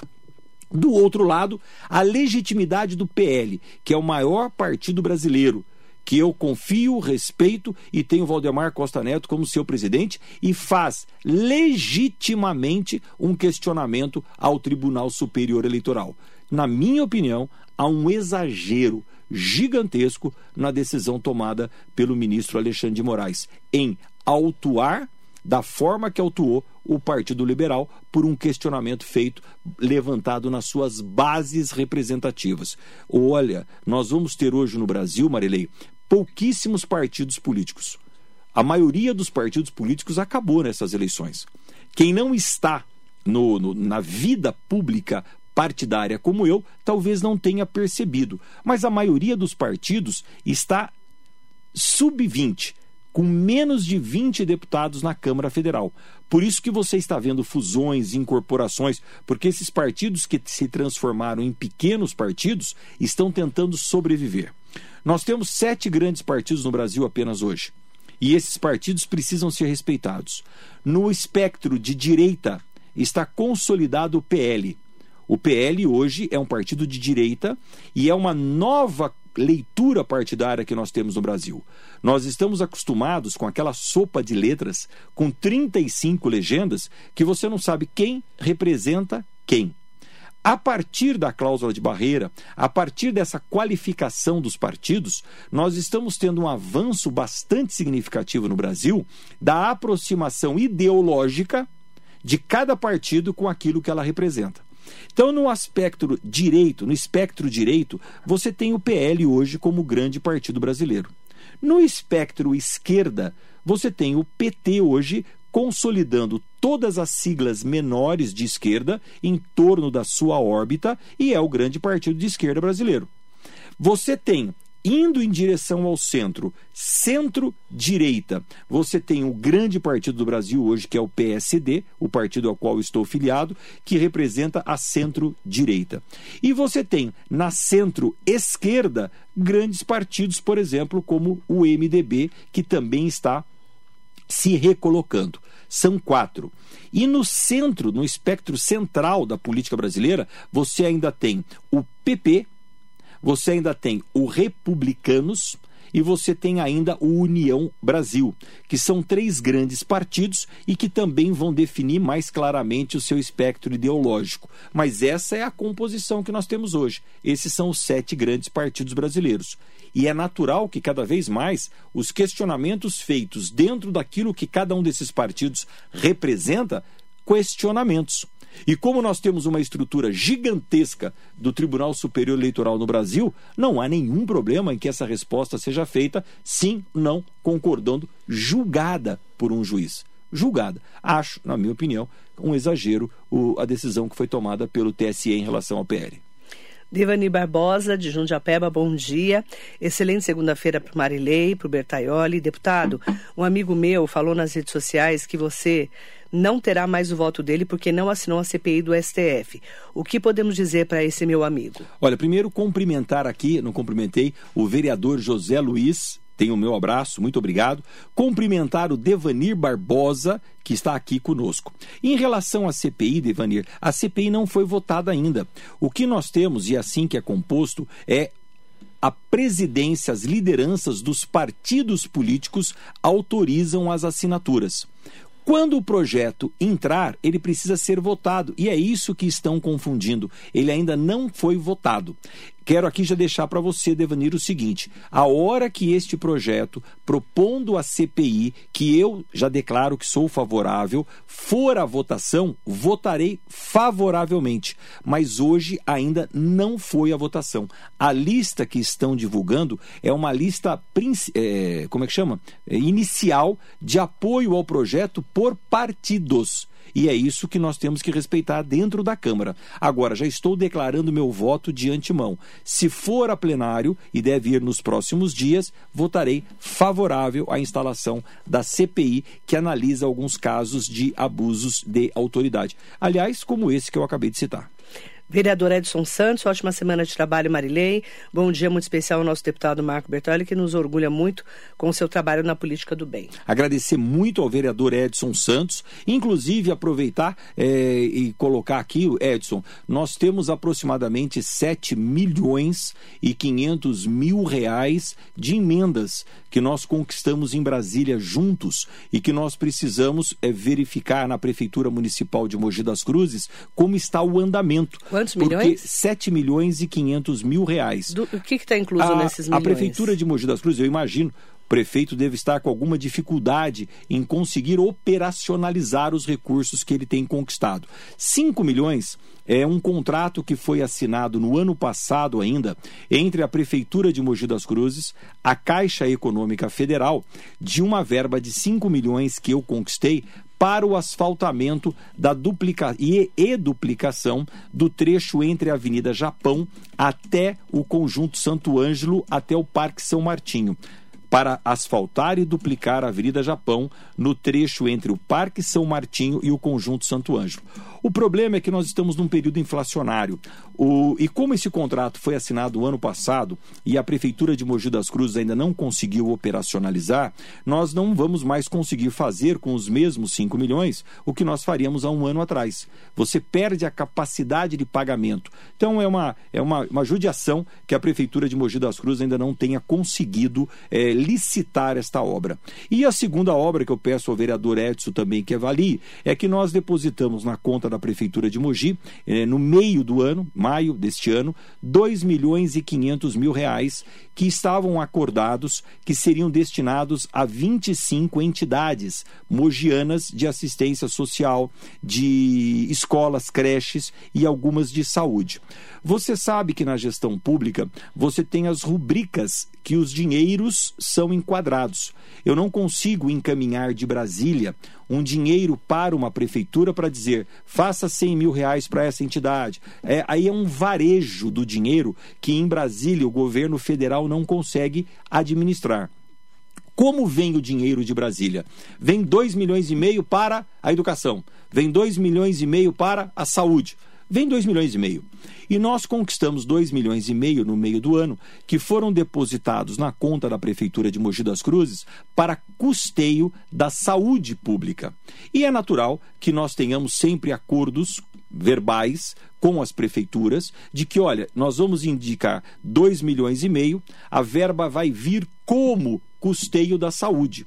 Do outro lado, a legitimidade do PL, que é o maior partido brasileiro, que eu confio, respeito e tenho Valdemar Costa Neto como seu presidente e faz legitimamente um questionamento ao Tribunal Superior Eleitoral. Na minha opinião, há um exagero gigantesco na decisão tomada pelo ministro Alexandre de Moraes em autuar da forma que autuou o Partido Liberal por um questionamento feito, levantado nas suas bases representativas. Olha, nós vamos ter hoje no Brasil, Marilei, pouquíssimos partidos políticos. A maioria dos partidos políticos acabou nessas eleições. Quem não está no, no, na vida pública partidária como eu, talvez não tenha percebido, mas a maioria dos partidos está sub-20, com menos de 20 deputados na Câmara Federal. Por isso que você está vendo fusões, incorporações, porque esses partidos que se transformaram em pequenos partidos estão tentando sobreviver. Nós temos sete grandes partidos no Brasil apenas hoje. E esses partidos precisam ser respeitados. No espectro de direita está consolidado o PL. O PL hoje é um partido de direita e é uma nova leitura partidária que nós temos no Brasil. Nós estamos acostumados com aquela sopa de letras com 35 legendas que você não sabe quem representa quem. A partir da cláusula de barreira, a partir dessa qualificação dos partidos, nós estamos tendo um avanço bastante significativo no Brasil da aproximação ideológica de cada partido com aquilo que ela representa. Então, no aspecto direito, no espectro direito, você tem o PL hoje como grande partido brasileiro. No espectro esquerda, você tem o PT hoje consolidando todas as siglas menores de esquerda em torno da sua órbita e é o grande partido de esquerda brasileiro. Você tem indo em direção ao centro, centro-direita, você tem o grande partido do Brasil hoje, que é o PSD, o partido ao qual estou filiado, que representa a centro-direita. E você tem na centro-esquerda grandes partidos, por exemplo, como o MDB, que também está se recolocando. São quatro. E no centro, no espectro central da política brasileira, você ainda tem o PP, você ainda tem o Republicanos, e você tem ainda o União Brasil, que são três grandes partidos e que também vão definir mais claramente o seu espectro ideológico. Mas essa é a composição que nós temos hoje. Esses são os sete grandes partidos brasileiros. E é natural que cada vez mais os questionamentos feitos dentro daquilo que cada um desses partidos representa, questionamentos. E como nós temos uma estrutura gigantesca do Tribunal Superior Eleitoral no Brasil, não há nenhum problema em que essa resposta seja feita sim, não, concordando, julgada por um juiz. Julgada. Acho, na minha opinião, um exagero a decisão que foi tomada pelo TSE em relação ao PL. Devani Barbosa, de Jundiapeba, bom dia. Excelente segunda-feira para o Marilei, para o Bertaioli. Deputado, um amigo meu falou nas redes sociais que você não terá mais o voto dele porque não assinou a CPI do STF. O que podemos dizer para esse meu amigo? Olha, primeiro cumprimentar aqui, não cumprimentei, o vereador José Luiz tem o meu abraço, muito obrigado. Cumprimentar o Devanir Barbosa, que está aqui conosco. Em relação à CPI, Devanir, a CPI não foi votada ainda. O que nós temos, e assim que é composto, é a presidência, as lideranças dos partidos políticos autorizam as assinaturas. Quando o projeto entrar, ele precisa ser votado. E é isso que estão confundindo. Ele ainda não foi votado. Quero aqui já deixar para você, Devanir, o seguinte: a hora que este projeto, propondo a CPI, que eu já declaro que sou favorável, for a votação, votarei favoravelmente. Mas hoje ainda não foi a votação. A lista que estão divulgando é uma lista, é, como é que chama? É, inicial de apoio ao projeto por partidos. E é isso que nós temos que respeitar dentro da Câmara. Agora, já estou declarando meu voto de antemão. Se for a plenário, e deve ir nos próximos dias, votarei favorável à instalação da CPI, que analisa alguns casos de abusos de autoridade. Aliás, como esse que eu acabei de citar. Vereador Edson Santos, ótima semana de trabalho, Marilei. Bom dia muito especial ao nosso deputado Marco Bertoli, que nos orgulha muito com o seu trabalho na política do bem. Agradecer muito ao vereador Edson Santos, inclusive aproveitar é, e colocar aqui, Edson, nós temos aproximadamente 7 milhões e 500 mil reais de emendas que nós conquistamos em Brasília juntos e que nós precisamos é, verificar na Prefeitura Municipal de Mogi das Cruzes como está o andamento. Quantos porque milhões? 7 milhões e 500 mil reais. Do, o que está incluso a, nesses milhões? A Prefeitura de Mogi das Cruzes, eu imagino, prefeito deve estar com alguma dificuldade em conseguir operacionalizar os recursos que ele tem conquistado. 5 milhões é um contrato que foi assinado no ano passado ainda entre a Prefeitura de Mogi das Cruzes, a Caixa Econômica Federal, de uma verba de 5 milhões que eu conquistei para o asfaltamento da duplica e, duplicação do trecho entre a Avenida Japão até o Conjunto Santo Ângelo, até o Parque São Martinho para asfaltar e duplicar a Avenida Japão no trecho entre o Parque São Martinho e o Conjunto Santo Ângelo. O problema é que nós estamos num período inflacionário. O, e como esse contrato foi assinado ano passado e a Prefeitura de Mogi das Cruzes ainda não conseguiu operacionalizar, nós não vamos mais conseguir fazer com os mesmos 5 milhões o que nós faríamos há um ano atrás. Você perde a capacidade de pagamento. Então é uma, é uma, uma judiação que a Prefeitura de Mogi das Cruzes ainda não tenha conseguido é, licitar esta obra. E a segunda obra que eu peço ao vereador Edson também que avalie é que nós depositamos na conta da Prefeitura de Mogi, eh, no meio do ano, maio deste ano, 2 milhões e 500 mil reais que estavam acordados que seriam destinados a 25 entidades mogianas de assistência social, de escolas, creches e algumas de saúde. Você sabe que na gestão pública você tem as rubricas que os dinheiros são enquadrados. Eu não consigo encaminhar de Brasília um dinheiro para uma prefeitura para dizer faça 100 mil reais para essa entidade. É, aí é um varejo do dinheiro que em Brasília o governo federal não consegue administrar. Como vem o dinheiro de Brasília? Vem 2 milhões e meio para a educação, vem 2 milhões e meio para a saúde vem 2 milhões e meio. E nós conquistamos 2 milhões e meio no meio do ano, que foram depositados na conta da Prefeitura de Mogi das Cruzes para custeio da saúde pública. E é natural que nós tenhamos sempre acordos verbais com as prefeituras de que, olha, nós vamos indicar 2 milhões e meio, a verba vai vir como custeio da saúde.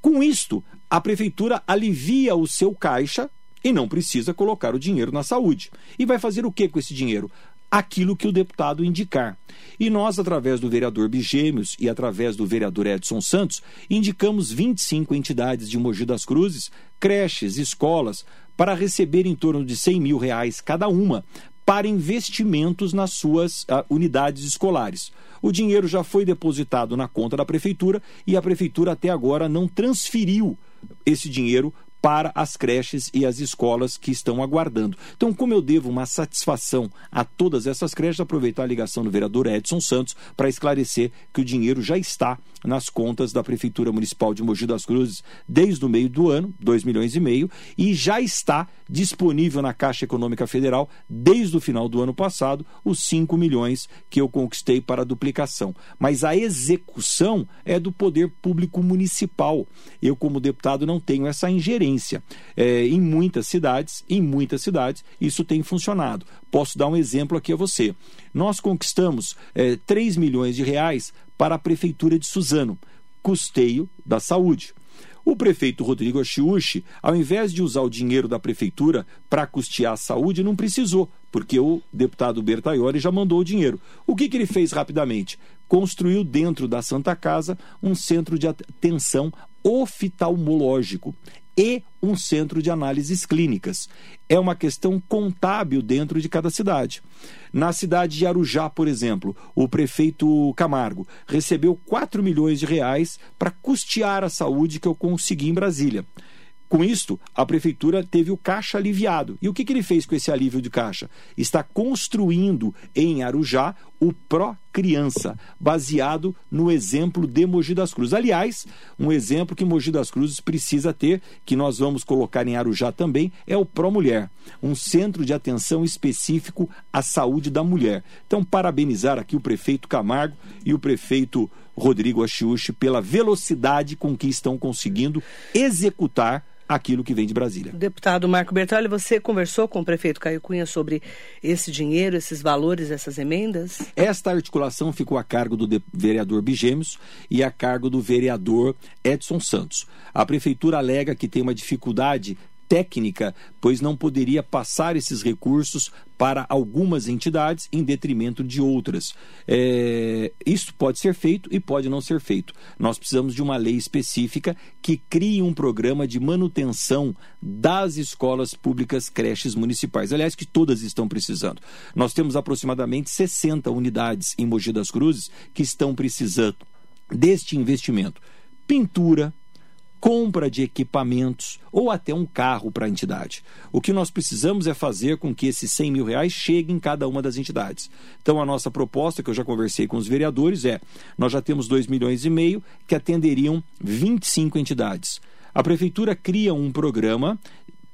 Com isto, a prefeitura alivia o seu caixa e não precisa colocar o dinheiro na saúde. E vai fazer o que com esse dinheiro? Aquilo que o deputado indicar. E nós, através do vereador Bigêmeos e através do vereador Edson Santos, indicamos 25 entidades de Mogi das Cruzes, creches, escolas, para receber em torno de 100 mil reais cada uma para investimentos nas suas uh, unidades escolares. O dinheiro já foi depositado na conta da prefeitura e a prefeitura até agora não transferiu esse dinheiro para as creches e as escolas que estão aguardando. Então, como eu devo uma satisfação a todas essas creches, aproveitar a ligação do vereador Edson Santos para esclarecer que o dinheiro já está nas contas da Prefeitura Municipal de Mogi das Cruzes desde o meio do ano, 2 milhões e meio, e já está disponível na Caixa Econômica Federal desde o final do ano passado os 5 milhões que eu conquistei para a duplicação. Mas a execução é do poder público municipal. Eu, como deputado, não tenho essa ingerência. É, em muitas cidades, em muitas cidades, isso tem funcionado. Posso dar um exemplo aqui a você. Nós conquistamos é, 3 milhões de reais para a Prefeitura de Suzano, custeio da saúde. O prefeito Rodrigo Achiuchi, ao invés de usar o dinheiro da prefeitura para custear a saúde, não precisou, porque o deputado Bertaioli já mandou o dinheiro. O que, que ele fez rapidamente? Construiu dentro da Santa Casa um centro de atenção oftalmológico e um centro de análises clínicas. É uma questão contábil dentro de cada cidade. Na cidade de Arujá, por exemplo, o prefeito Camargo recebeu 4 milhões de reais para custear a saúde que eu consegui em Brasília. Com isto, a prefeitura teve o caixa aliviado. E o que, que ele fez com esse alívio de caixa? Está construindo em Arujá o Pró Criança, baseado no exemplo de Mogi das Cruzes. Aliás, um exemplo que Mogi das Cruzes precisa ter, que nós vamos colocar em Arujá também, é o Pró Mulher, um centro de atenção específico à saúde da mulher. Então, parabenizar aqui o prefeito Camargo e o prefeito Rodrigo Achiuchi pela velocidade com que estão conseguindo executar aquilo que vem de Brasília. Deputado Marco Bertolli, você conversou com o prefeito Caio Cunha sobre esse dinheiro, esses valores, essas emendas? Esta articulação ficou a cargo do vereador Bigêmeos e a cargo do vereador Edson Santos. A prefeitura alega que tem uma dificuldade técnica, pois não poderia passar esses recursos para algumas entidades em detrimento de outras. É, isso pode ser feito e pode não ser feito. Nós precisamos de uma lei específica que crie um programa de manutenção das escolas públicas creches municipais. Aliás, que todas estão precisando. Nós temos aproximadamente 60 unidades em Mogi das Cruzes que estão precisando deste investimento. Pintura, compra de equipamentos ou até um carro para a entidade. O que nós precisamos é fazer com que esses 100 mil reais cheguem em cada uma das entidades. Então, a nossa proposta, que eu já conversei com os vereadores, é: nós já temos 2 milhões e meio que atenderiam 25 entidades. A prefeitura cria um programa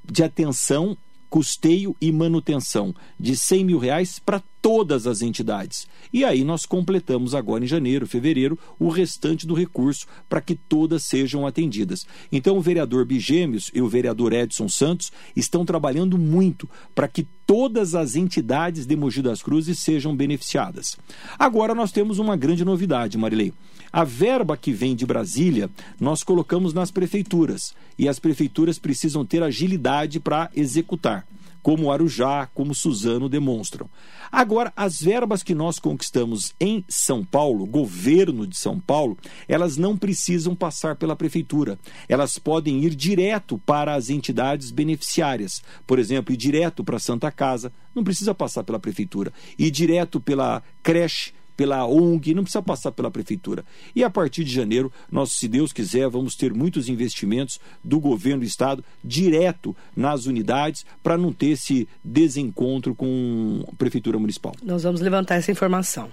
de atenção custeio e manutenção de 100 mil reais para todas as entidades. E aí nós completamos agora em janeiro, fevereiro, o restante do recurso para que todas sejam atendidas. Então o vereador Bigêmeos e o vereador Edson Santos estão trabalhando muito para que todas as entidades de Mogi das Cruzes sejam beneficiadas. Agora nós temos uma grande novidade, Marilei. A verba que vem de Brasília, nós colocamos nas prefeituras e as prefeituras precisam ter agilidade para executar como Arujá, como Suzano demonstram. Agora, as verbas que nós conquistamos em São Paulo, governo de São Paulo, elas não precisam passar pela prefeitura. Elas podem ir direto para as entidades beneficiárias. Por exemplo, ir direto para a Santa Casa, não precisa passar pela prefeitura. Ir direto pela creche, pela ONG, não precisa passar pela prefeitura. E a partir de janeiro, nós, se Deus quiser, vamos ter muitos investimentos do governo do estado direto nas unidades para não ter esse desencontro com a prefeitura municipal. Nós vamos levantar essa informação.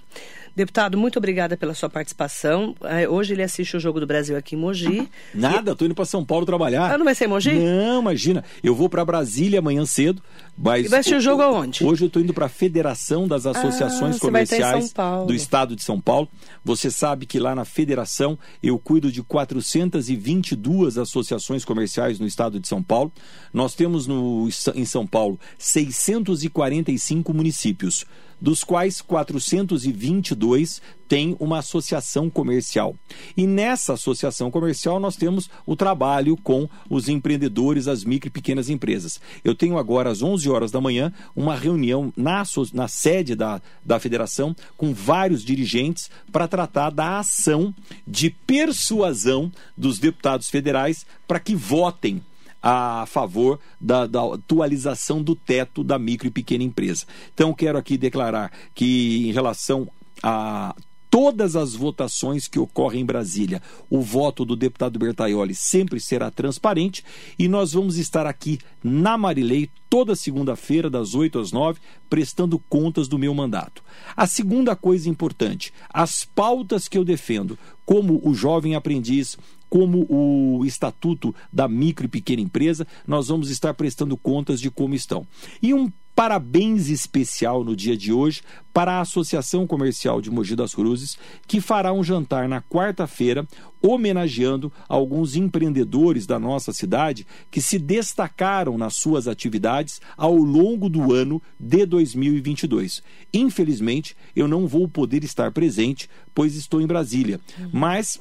Deputado, muito obrigada pela sua participação. É, hoje ele assiste o Jogo do Brasil aqui em Mogi. Nada, e... tô indo para São Paulo trabalhar. Ah, não vai ser em Mogi? Não, imagina. Eu vou para Brasília amanhã cedo. Mas e vai assistir o jogo aonde? Hoje eu estou indo para a Federação das Associações ah, Comerciais do Estado de São Paulo. Você sabe que lá na Federação eu cuido de 422 associações comerciais no Estado de São Paulo. Nós temos no, em São Paulo 645 municípios dos quais 422 têm uma associação comercial. E nessa associação comercial nós temos o trabalho com os empreendedores, as micro e pequenas empresas. Eu tenho agora às 11 horas da manhã uma reunião na, na sede da, da federação com vários dirigentes para tratar da ação de persuasão dos deputados federais para que votem a favor da, da, atualização do teto da micro e pequena empresa. Então, quero aqui declarar que, em relação a todas as votações que ocorrem em Brasília, o voto do deputado Bertaioli sempre será transparente e nós vamos estar aqui na Marilei toda segunda-feira, das 8 às 9, prestando contas do meu mandato. A segunda coisa importante, as pautas que eu defendo, como o jovem aprendiz, como o estatuto da micro e pequena empresa, nós vamos estar prestando contas de como estão. E um parabéns especial no dia de hoje para a Associação Comercial de Mogi das Cruzes, que fará um jantar na quarta-feira homenageando alguns empreendedores da nossa cidade que se destacaram nas suas atividades ao longo do ano de 2022. Infelizmente, eu não vou poder estar presente, pois estou em Brasília, mas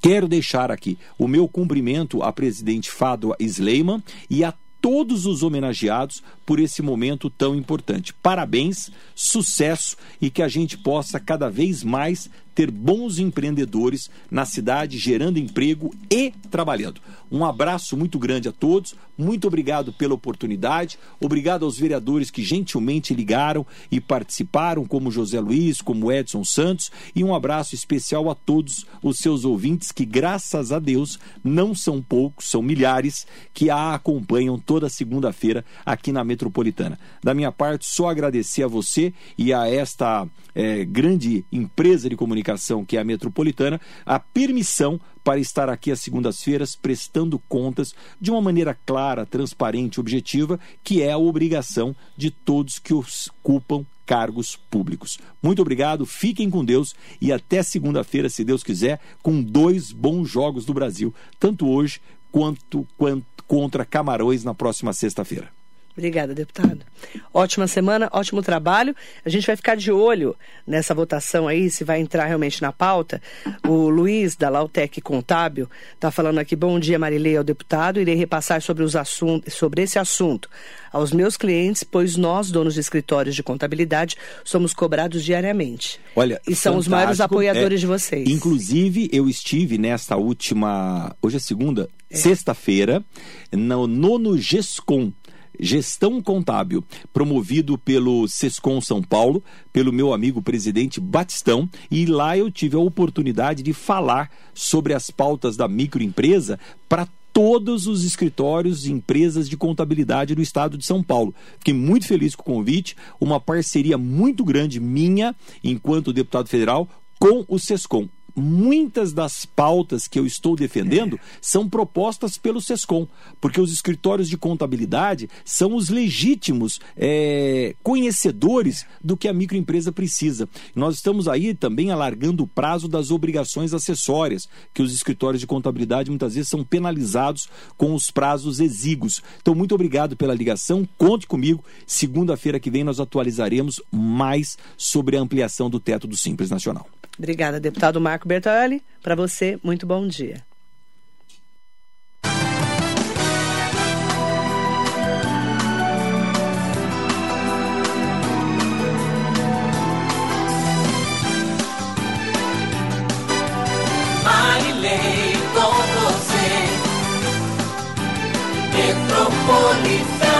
Quero deixar aqui o meu cumprimento à presidente Fado Sleiman e a todos os homenageados por esse momento tão importante. Parabéns, sucesso e que a gente possa cada vez mais ter bons empreendedores na cidade, gerando emprego e trabalhando. Um abraço muito grande a todos, muito obrigado pela oportunidade, obrigado aos vereadores que gentilmente ligaram e participaram, como José Luiz, como Edson Santos, e um abraço especial a todos os seus ouvintes que, graças a Deus, não são poucos, são milhares, que a acompanham toda segunda-feira aqui na Metropolitana. Da minha parte, só agradecer a você e a esta é, grande empresa de comunicação que é a Metropolitana a permissão para estar aqui às segundas-feiras prestando contas de uma maneira clara, transparente, objetiva, que é a obrigação de todos que ocupam cargos públicos. Muito obrigado, fiquem com Deus e até segunda-feira, se Deus quiser, com dois bons jogos do Brasil, tanto hoje quanto, quanto contra Camarões na próxima sexta-feira. Obrigada, deputado. Ótima semana, ótimo trabalho. A gente vai ficar de olho nessa votação aí, se vai entrar realmente na pauta. O Luiz, da Lautec Contábil, está falando aqui, bom dia, Marilei, ao deputado. Irei repassar sobre, os assuntos, sobre esse assunto aos meus clientes, pois nós, donos de escritórios de contabilidade, somos cobrados diariamente. Olha, e são os maiores apoiadores é, de vocês. Inclusive, eu estive nesta última, hoje é segunda, é. sexta-feira, no nono GESCOM, Gestão Contábil, promovido pelo Sescom São Paulo, pelo meu amigo presidente Batistão, e lá eu tive a oportunidade de falar sobre as pautas da microempresa para todos os escritórios e empresas de contabilidade do estado de São Paulo. Fiquei muito feliz com o convite, uma parceria muito grande minha, enquanto deputado federal, com o SESCOM muitas das pautas que eu estou defendendo é. são propostas pelo SESCOM, porque os escritórios de contabilidade são os legítimos é, conhecedores do que a microempresa precisa. Nós estamos aí também alargando o prazo das obrigações acessórias, que os escritórios de contabilidade muitas vezes são penalizados com os prazos exíguos. Então, muito obrigado pela ligação, conte comigo. Segunda-feira que vem nós atualizaremos mais sobre a ampliação do teto do Simples Nacional. Obrigada, deputado Marco Bertoli. Para você, muito bom dia. Com você, Metropolitana.